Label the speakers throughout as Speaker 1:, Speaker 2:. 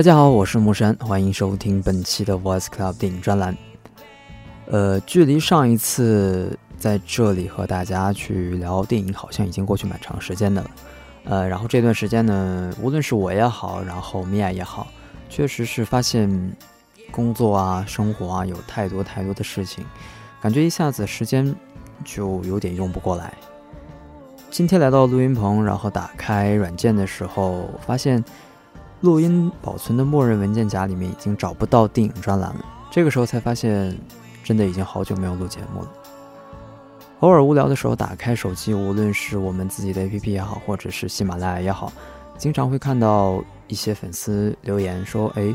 Speaker 1: 大家好，我是木山，欢迎收听本期的 Voice Club 电影专栏。呃，距离上一次在这里和大家去聊电影，好像已经过去蛮长时间的了。呃，然后这段时间呢，无论是我也好，然后米娅也好，确实是发现工作啊、生活啊，有太多太多的事情，感觉一下子时间就有点用不过来。今天来到录音棚，然后打开软件的时候，发现。录音保存的默认文件夹里面已经找不到电影专栏了。这个时候才发现，真的已经好久没有录节目了。偶尔无聊的时候，打开手机，无论是我们自己的 APP 也好，或者是喜马拉雅也好，经常会看到一些粉丝留言说：“哎，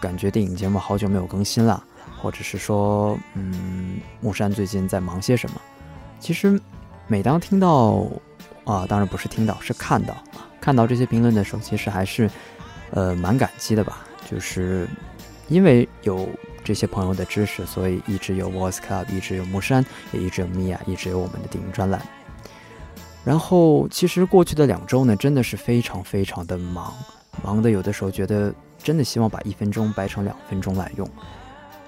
Speaker 1: 感觉电影节目好久没有更新了。”或者是说：“嗯，木山最近在忙些什么？”其实，每当听到啊，当然不是听到，是看到啊，看到这些评论的时候，其实还是。呃，蛮感激的吧，就是因为有这些朋友的支持，所以一直有 Voice Club，一直有木山，也一直有米娅，一直有我们的电影专栏。然后，其实过去的两周呢，真的是非常非常的忙，忙的有的时候觉得真的希望把一分钟掰成两分钟来用。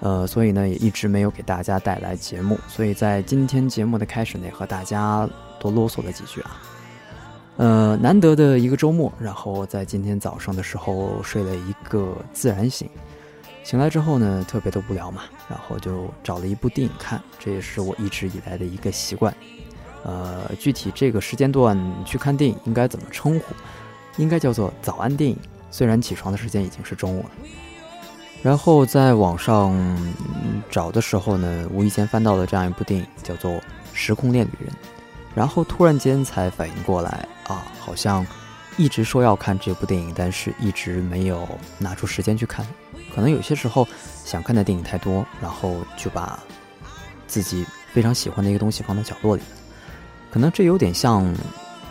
Speaker 1: 呃，所以呢，也一直没有给大家带来节目。所以在今天节目的开始呢，和大家多啰嗦了几句啊。呃，难得的一个周末，然后在今天早上的时候睡了一个自然醒，醒来之后呢，特别的无聊嘛，然后就找了一部电影看，这也是我一直以来的一个习惯。呃，具体这个时间段去看电影应该怎么称呼？应该叫做早安电影，虽然起床的时间已经是中午了。然后在网上找的时候呢，无意间翻到了这样一部电影，叫做《时空恋旅人》。然后突然间才反应过来啊，好像一直说要看这部电影，但是一直没有拿出时间去看。可能有些时候想看的电影太多，然后就把自己非常喜欢的一个东西放到角落里。可能这有点像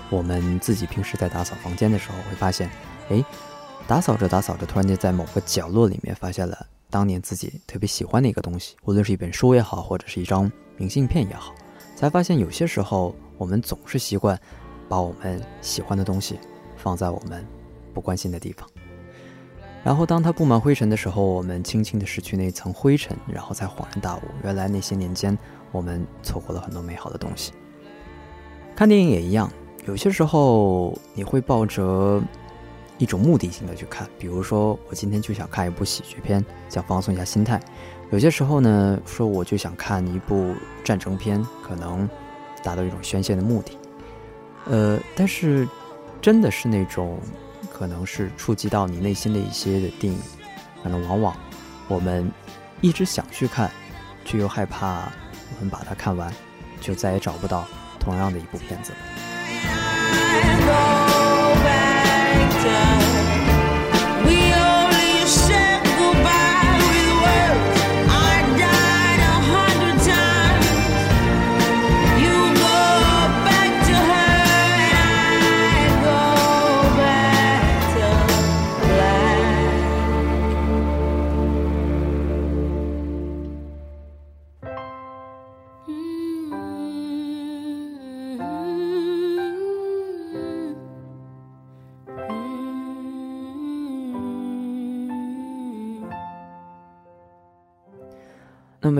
Speaker 1: 我们自己平时在打扫房间的时候，会发现，哎，打扫着打扫着，突然间在某个角落里面发现了当年自己特别喜欢的一个东西，无论是一本书也好，或者是一张明信片也好，才发现有些时候。我们总是习惯把我们喜欢的东西放在我们不关心的地方，然后当它布满灰尘的时候，我们轻轻地拭去那层灰尘，然后才恍然大悟，原来那些年间我们错过了很多美好的东西。看电影也一样，有些时候你会抱着一种目的性的去看，比如说我今天就想看一部喜剧片，想放松一下心态；有些时候呢，说我就想看一部战争片，可能。达到一种宣泄的目的，呃，但是真的是那种可能是触及到你内心的一些的电影，可能往往我们一直想去看，却又害怕我们把它看完，就再也找不到同样的一部片子。了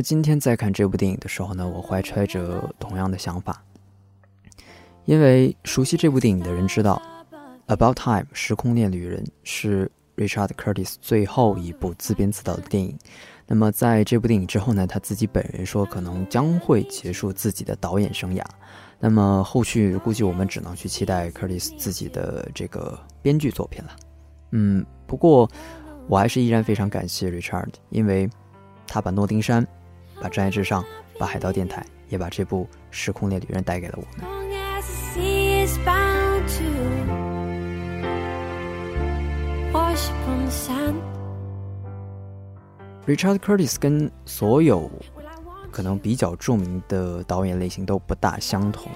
Speaker 1: 今天在看这部电影的时候呢，我怀揣着同样的想法，因为熟悉这部电影的人知道，《About Time》时空恋旅人是 Richard Curtis 最后一部自编自导的电影。那么在这部电影之后呢，他自己本人说可能将会结束自己的导演生涯。那么后续估计我们只能去期待 Curtis 自己的这个编剧作品了。嗯，不过我还是依然非常感谢 Richard，因为他把诺丁山。把《真爱至上》，把《海盗电台》，也把这部《时空恋旅人》带给了我们。Richard Curtis 跟所有可能比较著名的导演类型都不大相同，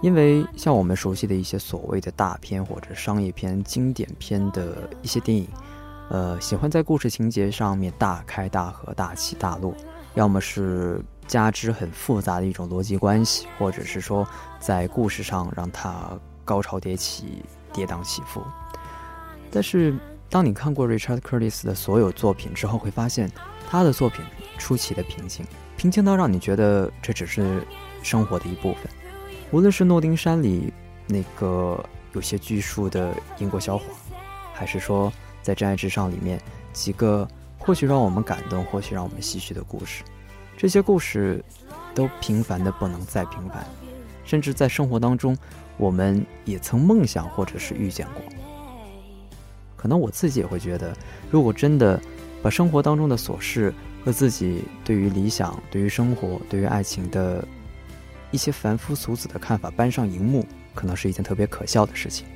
Speaker 1: 因为像我们熟悉的一些所谓的大片或者商业片、经典片的一些电影，呃，喜欢在故事情节上面大开大合、大起大落。要么是加之很复杂的一种逻辑关系，或者是说在故事上让它高潮迭起、跌宕起伏。但是当你看过 Richard Curtis 的所有作品之后，会发现他的作品出奇的平静，平静到让你觉得这只是生活的一部分。无论是诺丁山里那个有些拘束的英国小伙，还是说在《真爱至上》里面几个或许让我们感动，或许让我们唏嘘的故事，这些故事都平凡的不能再平凡，甚至在生活当中，我们也曾梦想或者是遇见过。可能我自己也会觉得，如果真的把生活当中的琐事和自己对于理想、对于生活、对于爱情的一些凡夫俗子的看法搬上荧幕，可能是一件特别可笑的事情。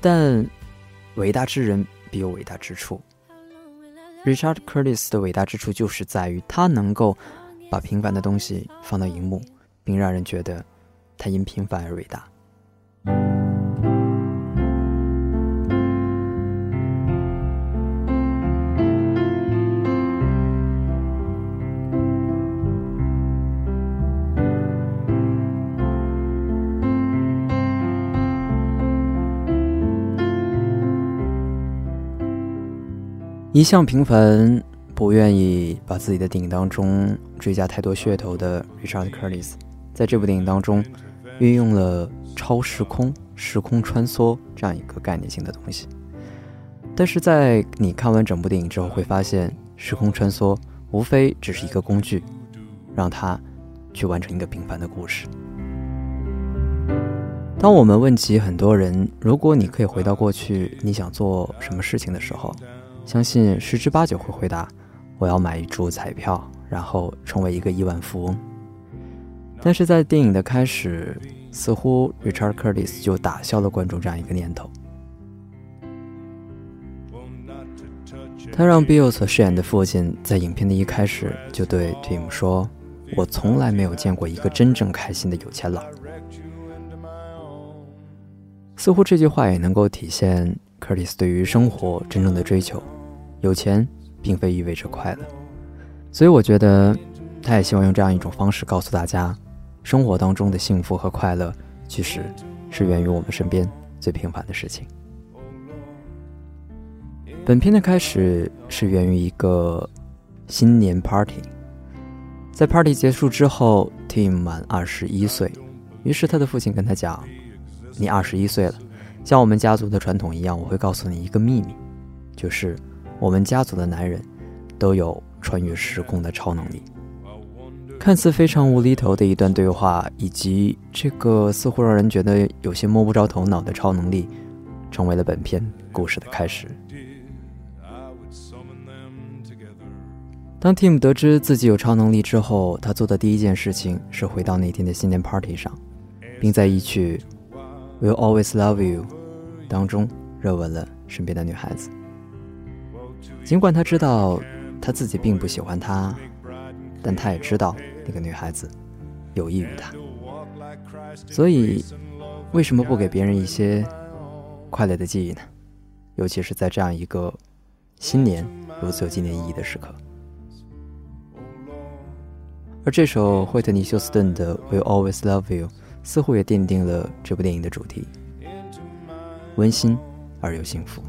Speaker 1: 但伟大之人必有伟大之处。Richard Curtis 的伟大之处就是在于他能够把平凡的东西放到荧幕，并让人觉得他因平凡而伟大。一向平凡，不愿意把自己的电影当中追加太多噱头的 Richard Curtis，在这部电影当中运用了超时空、时空穿梭这样一个概念性的东西。但是在你看完整部电影之后，会发现时空穿梭无非只是一个工具，让它去完成一个平凡的故事。当我们问及很多人，如果你可以回到过去，你想做什么事情的时候，相信十之八九会回答：“我要买一注彩票，然后成为一个亿万富翁。”但是在电影的开始，似乎 Richard Curtis 就打消了观众这样一个念头。他让 Bill 所饰演的父亲在影片的一开始就对 Tim 说：“我从来没有见过一个真正开心的有钱佬。”似乎这句话也能够体现 Curtis 对于生活真正的追求。有钱并非意味着快乐，所以我觉得，他也希望用这样一种方式告诉大家，生活当中的幸福和快乐，其实是源于我们身边最平凡的事情。本片的开始是源于一个新年 party，在 party 结束之后，Tim 满二十一岁，于是他的父亲跟他讲：“你二十一岁了，像我们家族的传统一样，我会告诉你一个秘密，就是。”我们家族的男人，都有穿越时空的超能力。看似非常无厘头的一段对话，以及这个似乎让人觉得有些摸不着头脑的超能力，成为了本片故事的开始。当 Tim 得知自己有超能力之后，他做的第一件事情是回到那天的新年 party 上，并在一曲《Will Always Love You》当中热吻了身边的女孩子。尽管他知道他自己并不喜欢她，但他也知道那个女孩子有益于他。所以，为什么不给别人一些快乐的记忆呢？尤其是在这样一个新年如此有纪念意义的时刻。而这首惠特尼·休斯顿的《Will Always Love You》似乎也奠定了这部电影的主题：温馨而又幸福。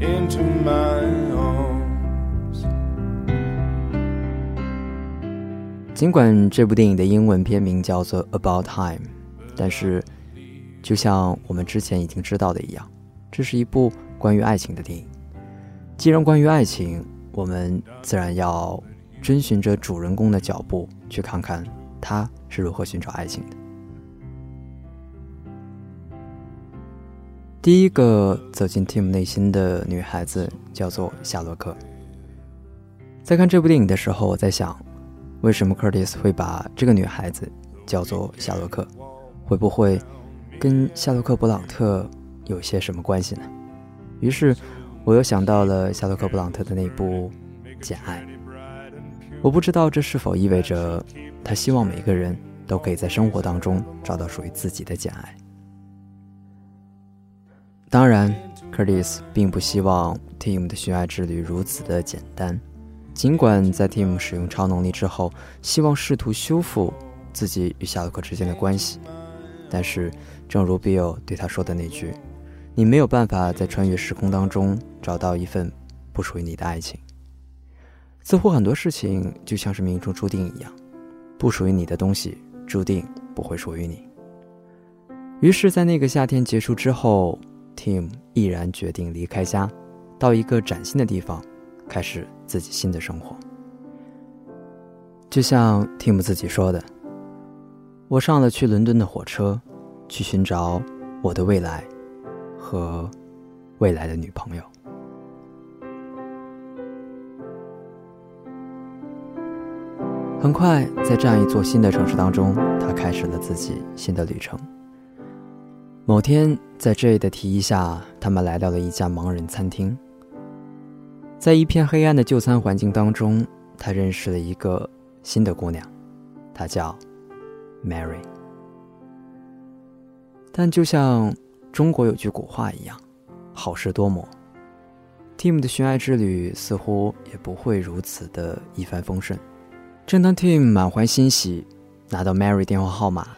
Speaker 1: Into my arms。尽管这部电影的英文片名叫做《About Time》，但是就像我们之前已经知道的一样，这是一部关于爱情的电影。既然关于爱情，我们自然要遵循着主人公的脚步，去看看他是如何寻找爱情的。第一个走进 Tim 内心的女孩子叫做夏洛克。在看这部电影的时候，我在想，为什么 Curtis 会把这个女孩子叫做夏洛克？会不会跟夏洛克·布朗特有些什么关系呢？于是，我又想到了夏洛克·布朗特的那部《简爱》。我不知道这是否意味着他希望每个人都可以在生活当中找到属于自己的简爱。当然，Curtis 并不希望 Tim 的寻爱之旅如此的简单。尽管在 Tim 使用超能力之后，希望试图修复自己与夏洛克之间的关系，但是，正如 Bill 对他说的那句：“你没有办法在穿越时空当中找到一份不属于你的爱情。似乎很多事情就像是命中注定一样，不属于你的东西注定不会属于你。于是，在那个夏天结束之后，Tim 毅然决定离开家，到一个崭新的地方，开始自己新的生活。就像 Tim 自己说的：“我上了去伦敦的火车，去寻找我的未来。”和未来的女朋友。很快，在这样一座新的城市当中，他开始了自己新的旅程。某天，在 J 的提议下，他们来到了一家盲人餐厅。在一片黑暗的就餐环境当中，他认识了一个新的姑娘，她叫 Mary。但就像……中国有句古话一样，好事多磨。Tim 的寻爱之旅似乎也不会如此的一帆风顺。正当 Tim 满怀欣喜拿到 Mary 电话号码，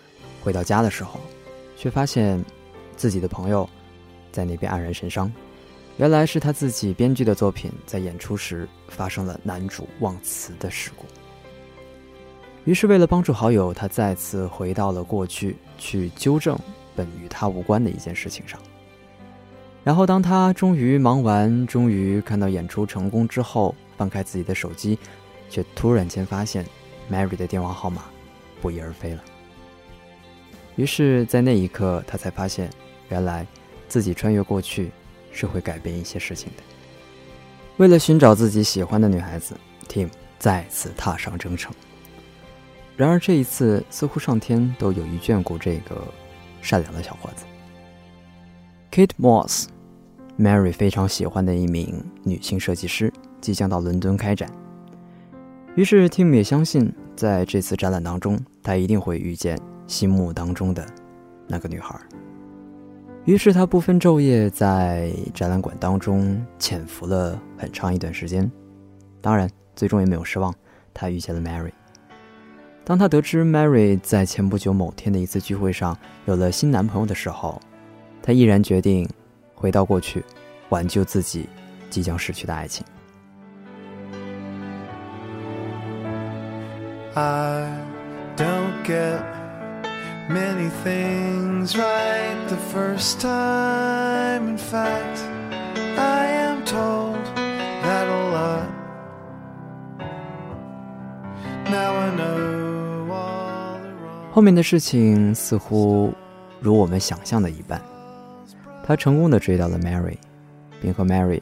Speaker 1: 回到家的时候，却发现自己的朋友在那边黯然神伤。原来是他自己编剧的作品在演出时发生了男主忘词的事故。于是为了帮助好友，他再次回到了过去去纠正。本与他无关的一件事情上。然后，当他终于忙完，终于看到演出成功之后，翻开自己的手机，却突然间发现 Mary 的电话号码不翼而飞了。于是，在那一刻，他才发现，原来自己穿越过去是会改变一些事情的。为了寻找自己喜欢的女孩子，Tim 再次踏上征程。然而，这一次似乎上天都有意眷顾这个。善良的小伙子，Kate Moss，Mary 非常喜欢的一名女性设计师，即将到伦敦开展。于是 Tim 也相信，在这次展览当中，他一定会遇见心目当中的那个女孩。于是他不分昼夜在展览馆当中潜伏了很长一段时间。当然，最终也没有失望，他遇见了 Mary。当他得知 Mary 在前不久某天的一次聚会上有了新男朋友的时候，他毅然决定回到过去，挽救自己即将失去的爱情。
Speaker 2: Many things right the first time. In fact, I am told that a lot. Now I know all the rom
Speaker 1: 后面的事情似乎如我们想象的一般，他成功的追到了 Mary，并和 Mary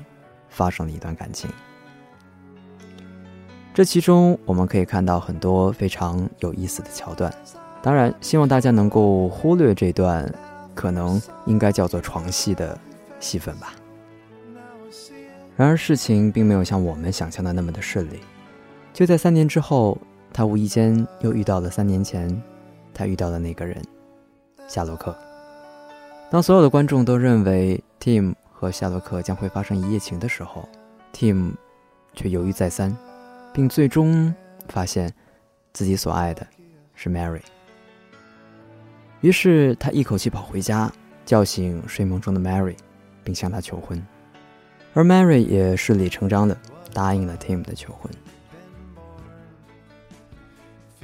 Speaker 1: 发生了一段感情。这其中，我们可以看到很多非常有意思的桥段，当然希望大家能够忽略这段可能应该叫做床戏的戏份吧。然而事情并没有像我们想象的那么的顺利，就在三年之后，他无意间又遇到了三年前。他遇到的那个人，夏洛克。当所有的观众都认为 Tim 和夏洛克将会发生一夜情的时候，Tim 却犹豫再三，并最终发现自己所爱的是 Mary。于是他一口气跑回家，叫醒睡梦中的 Mary，并向她求婚。而 Mary 也顺理成章的答应了 Tim 的求婚。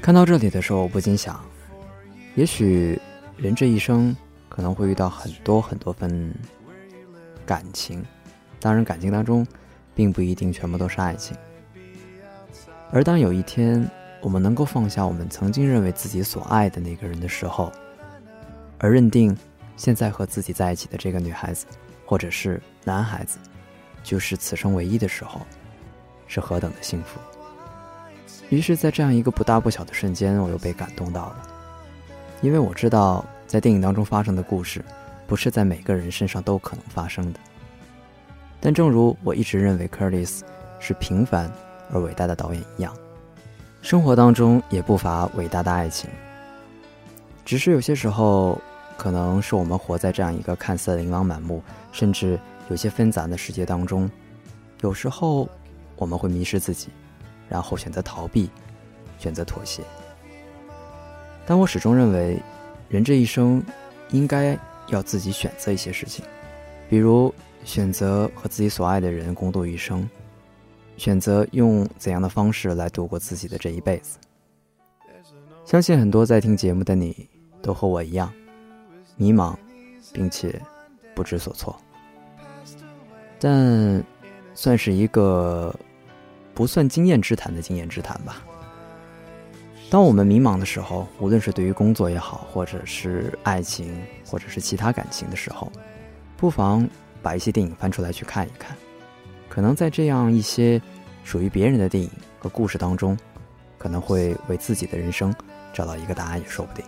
Speaker 1: 看到这里的时候，我不禁想。也许人这一生可能会遇到很多很多份感情，当然感情当中并不一定全部都是爱情。而当有一天我们能够放下我们曾经认为自己所爱的那个人的时候，而认定现在和自己在一起的这个女孩子或者是男孩子就是此生唯一的时候，是何等的幸福。于是，在这样一个不大不小的瞬间，我又被感动到了。因为我知道，在电影当中发生的故事，不是在每个人身上都可能发生的。但正如我一直认为 Curtis 是平凡而伟大的导演一样，生活当中也不乏伟大的爱情。只是有些时候，可能是我们活在这样一个看似琳琅满目，甚至有些纷杂的世界当中，有时候我们会迷失自己，然后选择逃避，选择妥协。但我始终认为，人这一生应该要自己选择一些事情，比如选择和自己所爱的人共度一生，选择用怎样的方式来度过自己的这一辈子。相信很多在听节目的你都和我一样，迷茫，并且不知所措。但算是一个不算经验之谈的经验之谈吧。当我们迷茫的时候，无论是对于工作也好，或者是爱情，或者是其他感情的时候，不妨把一些电影翻出来去看一看。可能在这样一些属于别人的电影和故事当中，可能会为自己的人生找到一个答案，也说不定。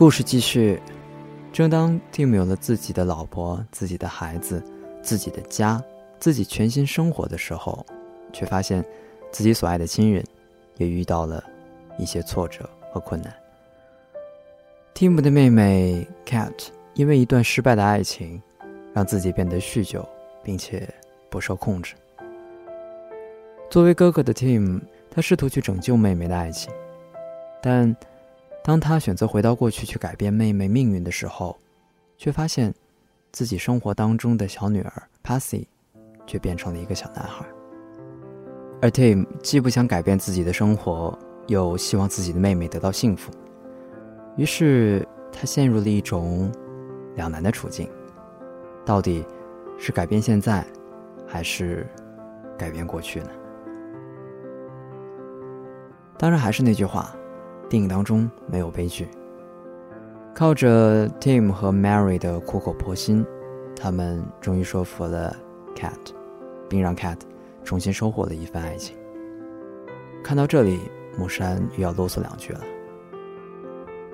Speaker 1: 故事继续。正当 Tim 有了自己的老婆、自己的孩子、自己的家、自己全新生活的时候，却发现自己所爱的亲人也遇到了一些挫折和困难。Tim 的妹妹 Cat 因为一段失败的爱情，让自己变得酗酒，并且不受控制。作为哥哥的 Tim，他试图去拯救妹妹的爱情，但。当他选择回到过去去改变妹妹命运的时候，却发现，自己生活当中的小女儿 Passy，却变成了一个小男孩。而 Tim 既不想改变自己的生活，又希望自己的妹妹得到幸福，于是他陷入了一种两难的处境：到底是改变现在，还是改变过去呢？当然，还是那句话。电影当中没有悲剧，靠着 Tim 和 Mary 的苦口婆心，他们终于说服了 Cat，并让 Cat 重新收获了一份爱情。看到这里，木山又要啰嗦两句了。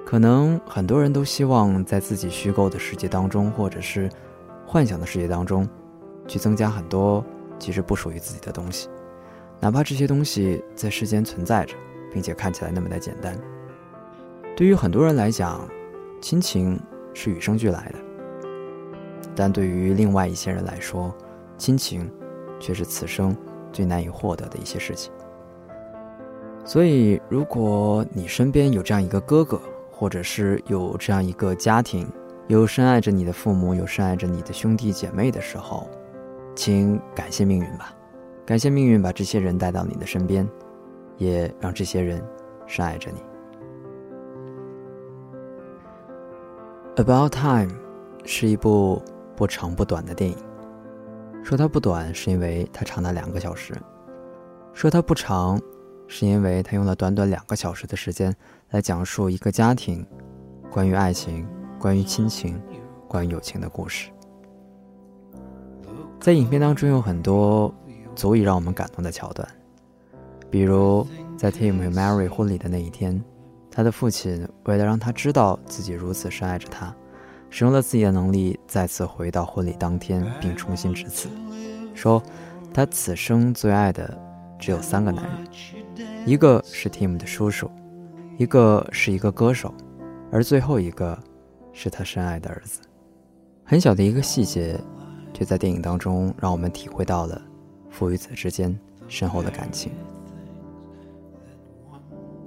Speaker 1: 可能很多人都希望在自己虚构的世界当中，或者是幻想的世界当中，去增加很多其实不属于自己的东西，哪怕这些东西在世间存在着。并且看起来那么的简单。对于很多人来讲，亲情是与生俱来的；但对于另外一些人来说，亲情却是此生最难以获得的一些事情。所以，如果你身边有这样一个哥哥，或者是有这样一个家庭，有深爱着你的父母，有深爱着你的兄弟姐妹的时候，请感谢命运吧，感谢命运把这些人带到你的身边。也让这些人深爱着你。《About Time》是一部不长不短的电影。说它不短，是因为它长达两个小时；说它不长，是因为它用了短短两个小时的时间来讲述一个家庭关于爱情、关于亲情、关于友情的故事。在影片当中有很多足以让我们感动的桥段。比如，在 Tim 和 Mary 婚礼的那一天，他的父亲为了让他知道自己如此深爱着他，使用了自己的能力再次回到婚礼当天，并重新致辞，说他此生最爱的只有三个男人，一个是 Tim 的叔叔，一个是一个歌手，而最后一个是他深爱的儿子。很小的一个细节，却在电影当中让我们体会到了父与子之间深厚的感情。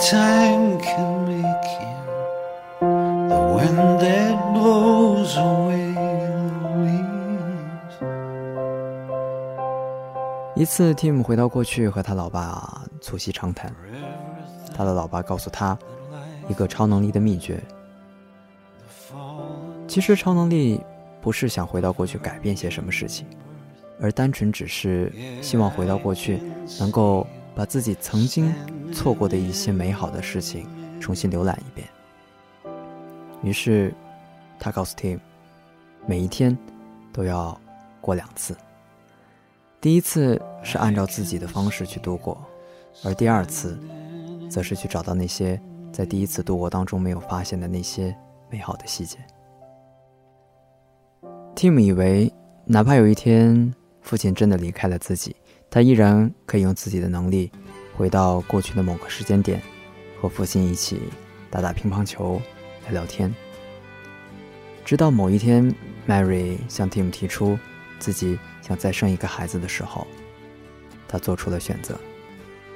Speaker 1: time can make him the wind that blows away the 一次 tim 回到过去和他老爸促膝长谈。他的老爸告诉他一个超能力的秘诀。其实超能力不是想回到过去改变些什么事情而单纯只是希望回到过去能够把自己曾经错过的一些美好的事情重新浏览一遍。于是，他告诉 Tim，每一天都要过两次。第一次是按照自己的方式去度过，而第二次，则是去找到那些在第一次度过当中没有发现的那些美好的细节。Tim 以为，哪怕有一天父亲真的离开了自己，他依然可以用自己的能力，回到过去的某个时间点，和父亲一起打打乒乓球，聊聊天。直到某一天，Mary 向 Tim 提出自己。想再生一个孩子的时候，他做出了选择。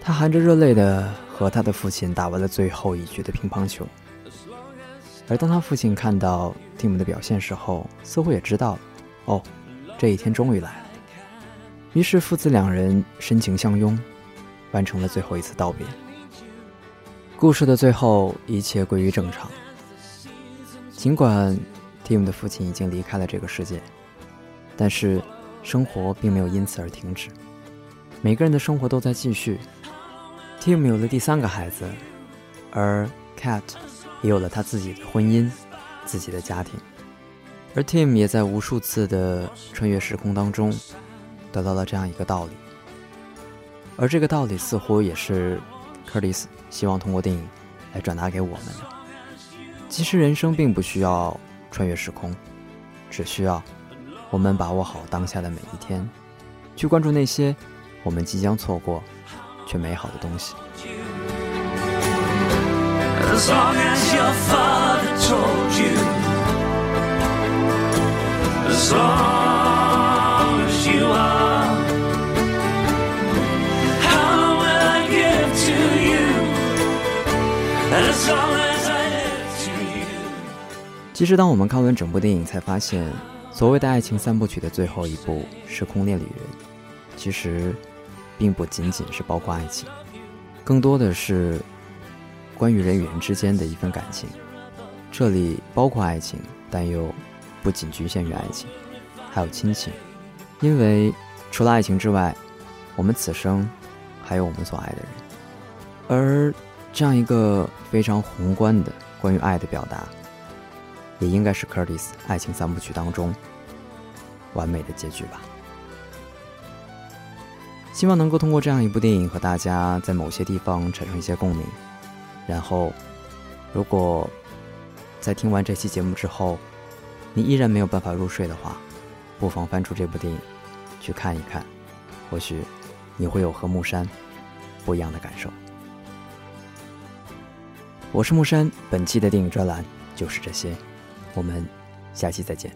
Speaker 1: 他含着热泪的和他的父亲打完了最后一局的乒乓球。而当他父亲看到 Tim 的表现时候，似乎也知道，哦，这一天终于来了。于是父子两人深情相拥，完成了最后一次道别。故事的最后，一切归于正常。尽管 Tim 的父亲已经离开了这个世界，但是。生活并没有因此而停止，每个人的生活都在继续。Tim 有了第三个孩子，而 Cat 也有了他自己的婚姻、自己的家庭，而 Tim 也在无数次的穿越时空当中得到了这样一个道理，而这个道理似乎也是克里斯希望通过电影来转达给我们的。其实人生并不需要穿越时空，只需要。我们把握好当下的每一天，去关注那些我们即将错过却美好的东西。其实，当我们看完整部电影，才发现。所谓的爱情三部曲的最后一部《时空恋旅人》，其实并不仅仅是包括爱情，更多的是关于人与人之间的一份感情。这里包括爱情，但又不仅局限于爱情，还有亲情。因为除了爱情之外，我们此生还有我们所爱的人。而这样一个非常宏观的关于爱的表达。也应该是 Curtis 爱情三部曲当中完美的结局吧。希望能够通过这样一部电影和大家在某些地方产生一些共鸣。然后，如果在听完这期节目之后，你依然没有办法入睡的话，不妨翻出这部电影去看一看，或许你会有和木山不一样的感受。我是木山，本期的电影专栏就是这些。我们下期再见。